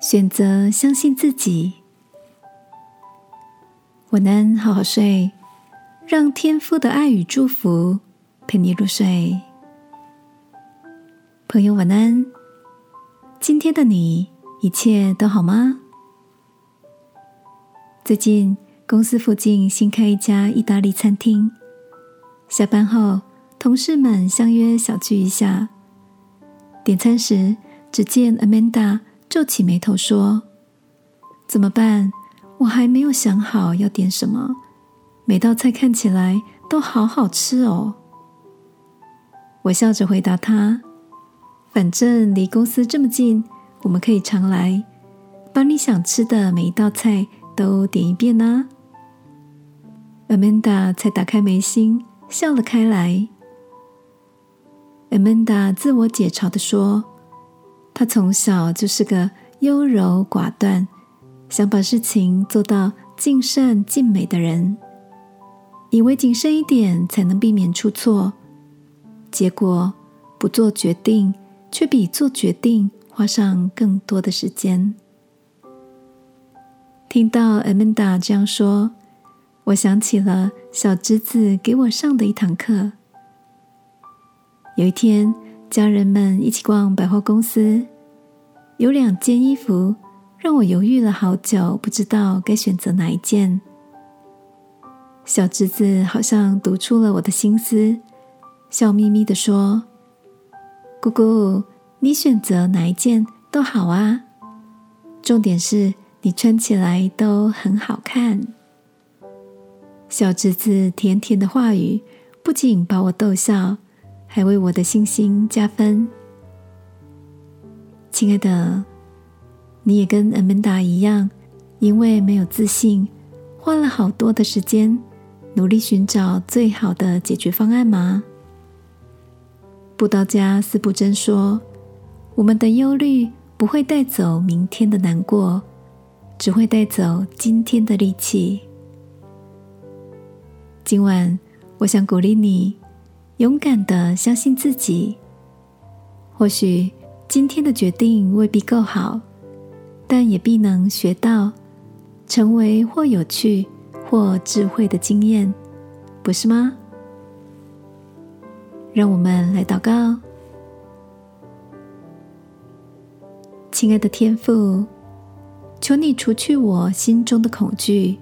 选择相信自己，晚安，好好睡，让天父的爱与祝福陪你入睡。朋友，晚安。今天的你一切都好吗？最近公司附近新开一家意大利餐厅，下班后同事们相约小聚一下。点餐时，只见 Amanda。皱起眉头说：“怎么办？我还没有想好要点什么。每道菜看起来都好好吃哦。”我笑着回答他：“反正离公司这么近，我们可以常来，把你想吃的每一道菜都点一遍呢。” Amanda 才打开眉心，笑了开来。Amanda 自我解嘲的说。他从小就是个优柔寡断、想把事情做到尽善尽美的人，以为谨慎一点才能避免出错，结果不做决定却比做决定花上更多的时间。听到 Amanda 这样说，我想起了小侄子给我上的一堂课。有一天。家人们一起逛百货公司，有两件衣服让我犹豫了好久，不知道该选择哪一件。小侄子好像读出了我的心思，笑眯眯的说：“姑姑，你选择哪一件都好啊，重点是你穿起来都很好看。”小侄子甜甜的话语不仅把我逗笑。还为我的信心加分，亲爱的，你也跟 Amanda 一样，因为没有自信，花了好多的时间，努力寻找最好的解决方案吗？布道家斯布真说：“我们的忧虑不会带走明天的难过，只会带走今天的力气。”今晚，我想鼓励你。勇敢的相信自己。或许今天的决定未必够好，但也必能学到，成为或有趣或智慧的经验，不是吗？让我们来祷告，亲爱的天父，求你除去我心中的恐惧，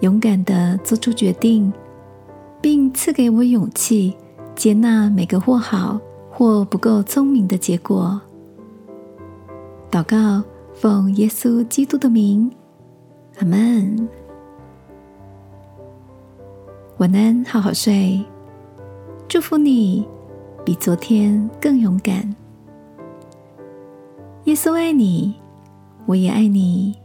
勇敢的做出决定，并赐给我勇气。接纳每个或好或不够聪明的结果。祷告，奉耶稣基督的名，阿门。晚安，好好睡。祝福你，比昨天更勇敢。耶稣爱你，我也爱你。